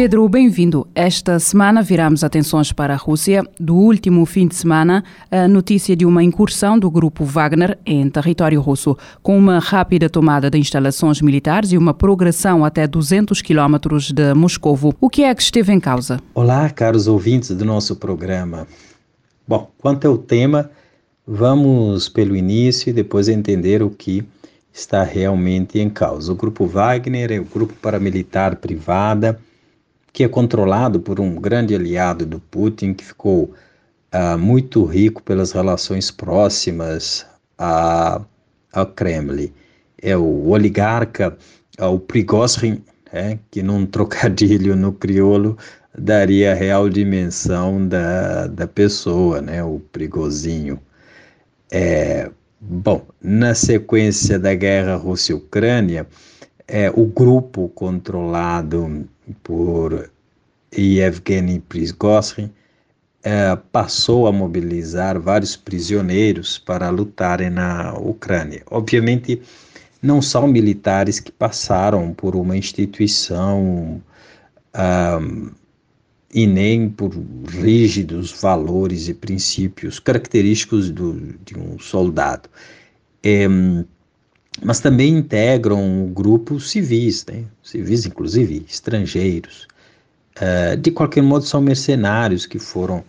Pedro, bem-vindo. Esta semana viramos atenções para a Rússia. Do último fim de semana, a notícia de uma incursão do grupo Wagner em território russo, com uma rápida tomada de instalações militares e uma progressão até 200 quilómetros de Moscovo. O que é que esteve em causa? Olá, caros ouvintes do nosso programa. Bom, quanto ao tema, vamos pelo início e depois entender o que está realmente em causa. O grupo Wagner é o grupo paramilitar privada que é controlado por um grande aliado do Putin, que ficou uh, muito rico pelas relações próximas ao Kremlin. É o oligarca, o Prigozhin, é, que num trocadilho no crioulo daria a real dimensão da, da pessoa, né, o Prigozinho. É, bom, na sequência da guerra Rússia-Ucrânia, é, o grupo controlado por Yevgeny Prigozhin é, passou a mobilizar vários prisioneiros para lutarem na Ucrânia. Obviamente, não são militares que passaram por uma instituição um, e nem por rígidos valores e princípios característicos do, de um soldado. É, mas também integram grupos civis, né? civis inclusive estrangeiros. Uh, de qualquer modo, são mercenários que foram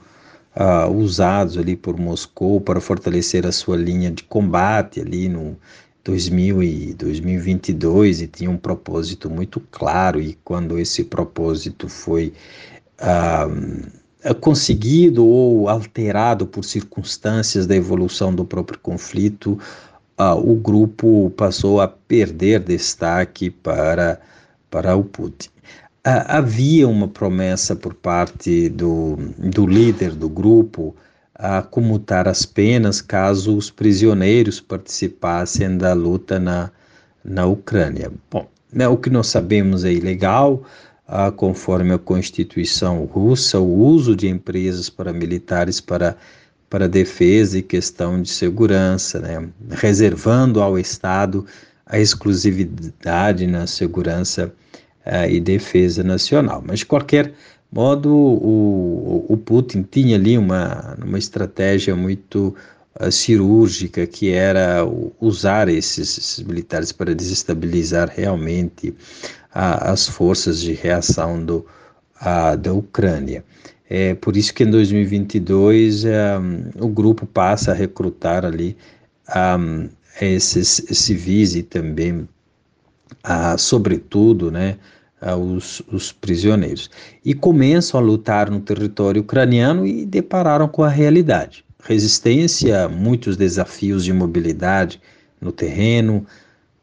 uh, usados ali por Moscou para fortalecer a sua linha de combate ali no 2000 e 2022 e tinha um propósito muito claro e quando esse propósito foi uh, conseguido ou alterado por circunstâncias da evolução do próprio conflito, ah, o grupo passou a perder destaque para, para o Putin. Ah, havia uma promessa por parte do, do líder do grupo a comutar as penas caso os prisioneiros participassem da luta na, na Ucrânia. Bom, né, o que nós sabemos é ilegal, ah, conforme a Constituição russa, o uso de empresas paramilitares para para defesa e questão de segurança, né? reservando ao Estado a exclusividade na segurança uh, e defesa nacional. Mas, de qualquer modo, o, o Putin tinha ali uma, uma estratégia muito uh, cirúrgica, que era usar esses, esses, militares para desestabilizar realmente uh, as forças de reação do, da Ucrânia. É por isso que em 2022 um, é, o grupo passa a recrutar ali um, esses civis e também, uh, sobretudo, né, uh, os, os prisioneiros. E começam a lutar no território ucraniano e depararam com a realidade. Resistência, muitos desafios de mobilidade no terreno,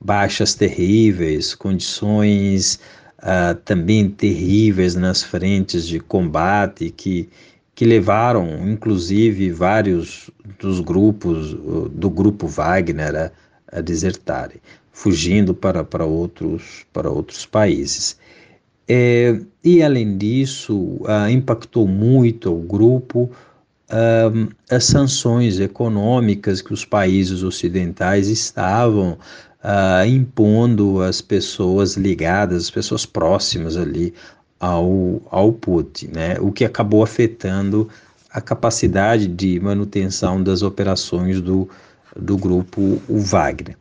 baixas terríveis, condições uh, também terríveis nas frentes de combate que, que levaram, inclusive, vários dos grupos do grupo Wagner a, a desertarem, fugindo para, para, outros, para outros países. É, e além disso, uh, impactou muito o grupo uh, as sanções econômicas que os países ocidentais estavam uh, impondo as pessoas ligadas, as pessoas próximas ali ao, ao Putin, né? o que acabou afetando a capacidade de manutenção das operações do, do grupo Wagner.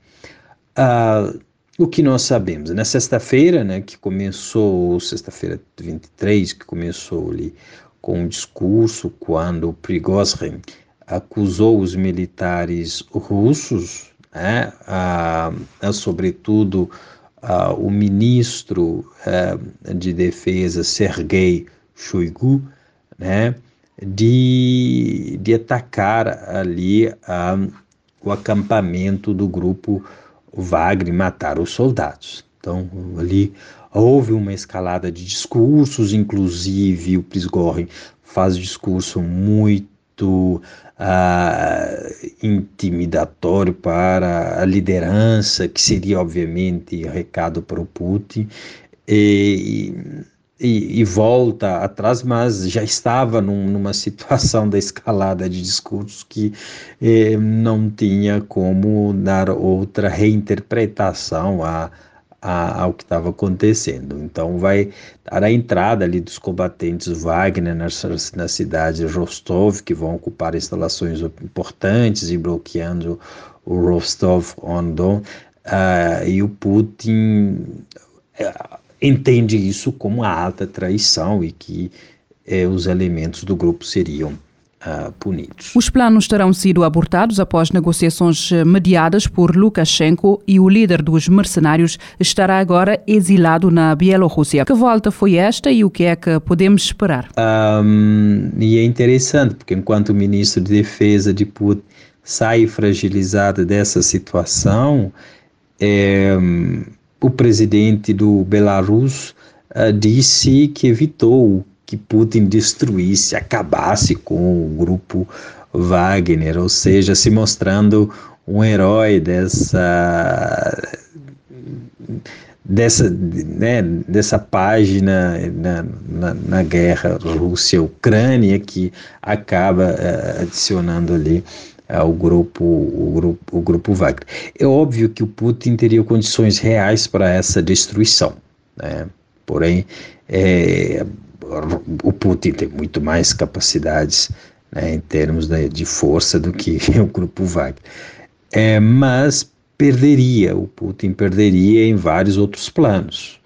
Uh, o que nós sabemos? Na sexta-feira, né, que começou, sexta-feira 23, que começou ali com um discurso quando Prigozhin acusou os militares russos né, a, a, sobretudo a, o ministro a, de Defesa Sergei Shoigu, né, de, de atacar ali o acampamento do grupo Wagner, matar os soldados. Então, ali houve uma escalada de discursos, inclusive o Prisgorrin faz discurso muito uh, intimidatório para a liderança, que seria, obviamente, recado para o Putin. E, e, e, volta atrás, mas já estava num, numa situação da escalada de discursos que eh, não tinha como dar outra reinterpretação a, a, ao que estava acontecendo. Então, vai dar a entrada ali dos combatentes Wagner na, na cidade de Rostov, que vão ocupar instalações importantes e bloqueando o Rostov-on-Don, uh, e o Putin. Uh, entende isso como alta traição e que eh, os elementos do grupo seriam uh, punidos. Os planos terão sido abortados após negociações eh, mediadas por Lukashenko e o líder dos mercenários estará agora exilado na Bielorrússia. Que volta foi esta e o que é que podemos esperar? Um, e é interessante, porque enquanto o ministro de Defesa de Putin sai fragilizado dessa situação, é, o presidente do Belarus uh, disse que evitou que Putin destruísse, acabasse com o grupo Wagner, ou seja, se mostrando um herói dessa dessa, né, dessa página na, na, na guerra Rússia-Ucrânia que acaba uh, adicionando ali ao é, grupo, o grupo, o grupo Wagner. É óbvio que o Putin teria condições reais para essa destruição, né? porém é, o Putin tem muito mais capacidades né, em termos de, de, força do que o grupo Wagner. É, mas perderia, o Putin perderia em vários outros planos,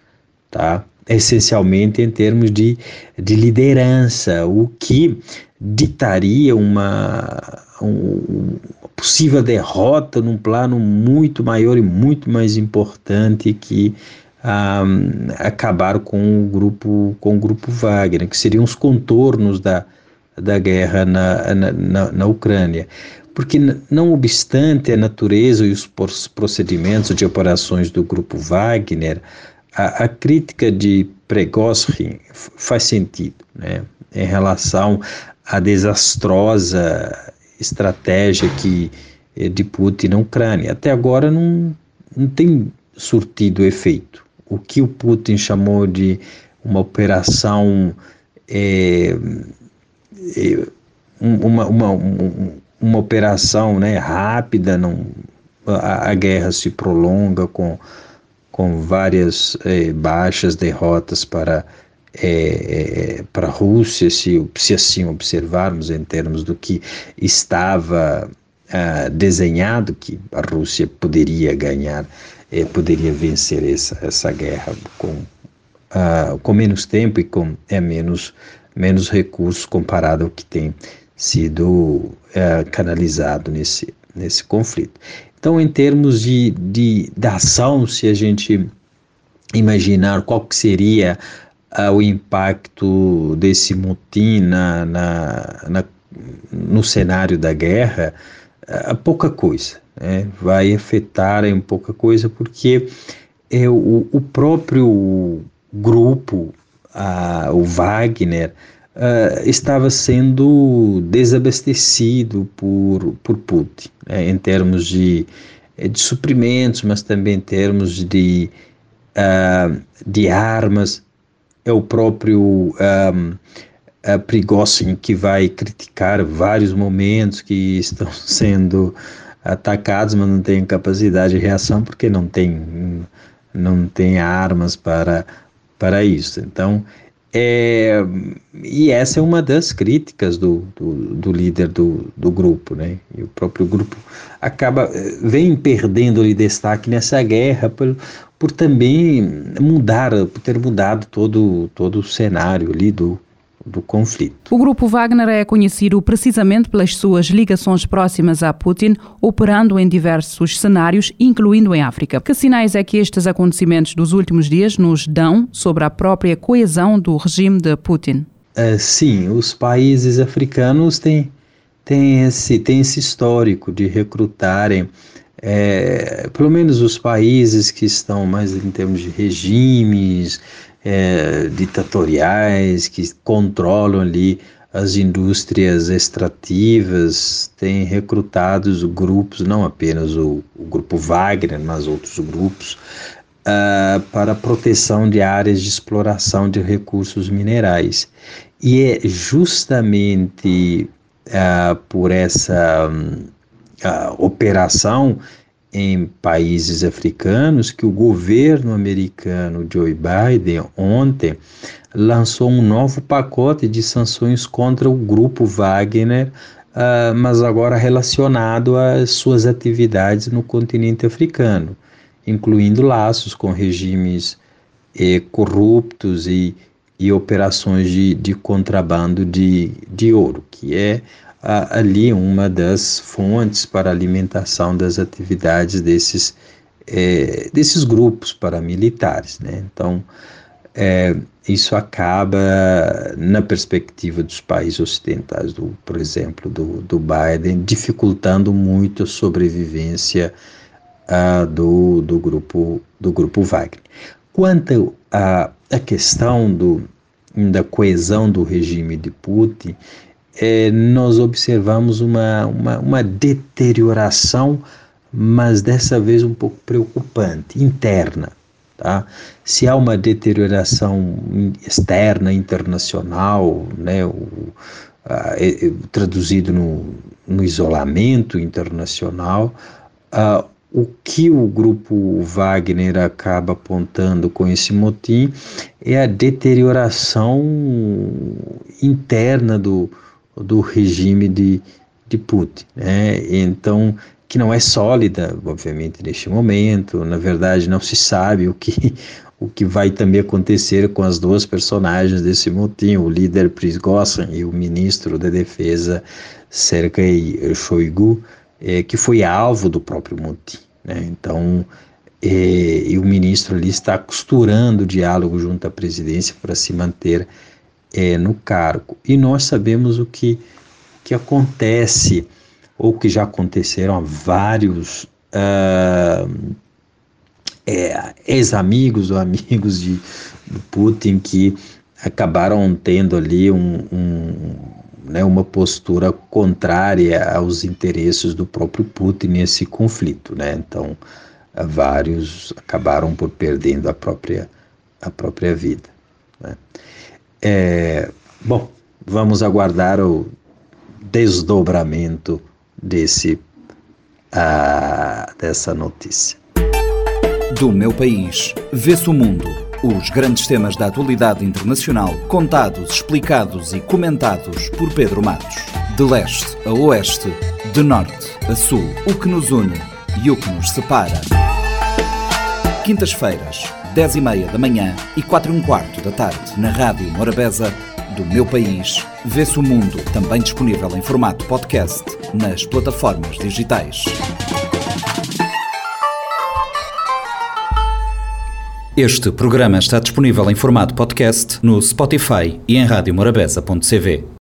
tá? essencialmente em termos de, de liderança, o que ditaria uma, uma possível derrota num plano muito maior e muito mais importante que um, acabar com o grupo com o grupo Wagner, que seriam os contornos da, da guerra na, na, na, na Ucrânia. Porque, não obstante a natureza e os procedimentos de operações do grupo Wagner, a, a crítica de Pregoshin faz sentido, né? em relação à desastrosa estratégia que eh, de Putin na Ucrânia. Até agora não, não tem surtido efeito. O que o Putin chamou de uma operação é, é, uma, uma, uma, operação né, rápida, não, a, a, guerra se prolonga com, com várias é, baixas, derrotas para é, é, para a Rússia, se, se assim observarmos em termos do que estava uh, desenhado, que a Rússia poderia ganhar, é, poderia vencer essa, essa guerra com, uh, com menos tempo e com é, menos, menos recursos comparado ao que tem sido uh, canalizado nesse, nesse conflito. Então, em termos de, de, de ação, se a gente imaginar qual que seria uh, o impacto desse motim na, na, na no cenário da guerra, uh, pouca coisa. Né? Vai afetar em pouca coisa, porque é, o, o próprio grupo, uh, o Wagner, Uh, estava sendo desabastecido por, por Putin, né, em termos de, de suprimentos, mas também em termos de, uh, de armas é o próprio um, Prigozhin que vai criticar vários momentos que estão sendo atacados, mas não tem capacidade de reação porque não tem não tem armas para para isso. Então, é, e essa é uma das críticas do, do, do, líder do, do grupo, né? E o próprio grupo acaba vem perdendo ali destaque nessa guerra por, por também mudar, por ter mudado todo, todo o cenário ali do, do conflito. O grupo Wagner é conhecido precisamente pelas suas ligações próximas a Putin, operando em diversos cenários, incluindo em África. Que sinais é que estes acontecimentos dos últimos dias nos dão sobre a própria coesão do regime de Putin? Uh, sim, os países africanos têm, têm, esse, têm esse histórico de recrutarem é, pelo menos os países que estão mais em termos de regimes é, ditatoriais, que controlam ali as indústrias extrativas, têm recrutado grupos, não apenas o, o grupo Wagner, mas outros grupos, uh, para proteção de áreas de exploração de recursos minerais. E é justamente uh, por essa uh, operação em países africanos que o governo americano Joe Biden ontem lançou um novo pacote de sanções contra o grupo Wagner, uh, mas agora relacionado às suas atividades no continente africano, incluindo laços com regimes eh, corruptos e, e operações de, de contrabando de, de ouro, que é ali uma das fontes para alimentação das atividades desses, é, desses grupos paramilitares. Né? Então, é, isso acaba, na perspectiva dos países ocidentais, do, por exemplo, do, do Biden, dificultando muito a sobrevivência uh, do, do, grupo, do grupo Wagner. Quanto à, à questão do, da coesão do regime de Putin, é, nós observamos uma, uma, uma deterioração, mas dessa vez um pouco preocupante, interna. Tá? Se há uma deterioração externa, internacional, né, o, a, é, traduzido no, no, isolamento internacional, a, o que o grupo Wagner acaba apontando com esse motim é a deterioração interna do, do regime de, de Putin. Né? Então, que não é sólida, obviamente, neste momento. Na verdade, não se sabe o que, o que vai também acontecer com as duas personagens desse motim, o líder Prigozhin e o ministro da Defesa Sergei Shoigu, é, que foi alvo do próprio motim. Né? Então, é, e o ministro ali está costurando o diálogo junto à presidência para se manter é, no cargo. E nós sabemos o que, que acontece, ou que já aconteceram a vários uh, é, ex-amigos ou amigos de, de Putin que acabaram tendo ali um, um, né, uma postura contrária aos interesses do próprio Putin nesse conflito. Né? Então, vários acabaram por perdendo a própria, a própria vida. Né? É, bom, vamos aguardar o desdobramento desse dessa notícia. Do meu país, vê-se o mundo. Os grandes temas da atualidade internacional, contados, explicados e comentados por Pedro Matos. De leste a oeste, de norte a sul, o que nos une e o que nos separa. Quintas-feiras, 10 e meia da manhã e 4 e um quarto da tarde, na Rádio Morabeza do Meu País. Vê-se o mundo, também disponível em formato podcast nas plataformas digitais. Este programa está disponível em formato podcast no Spotify e em radiomorabeza.cv.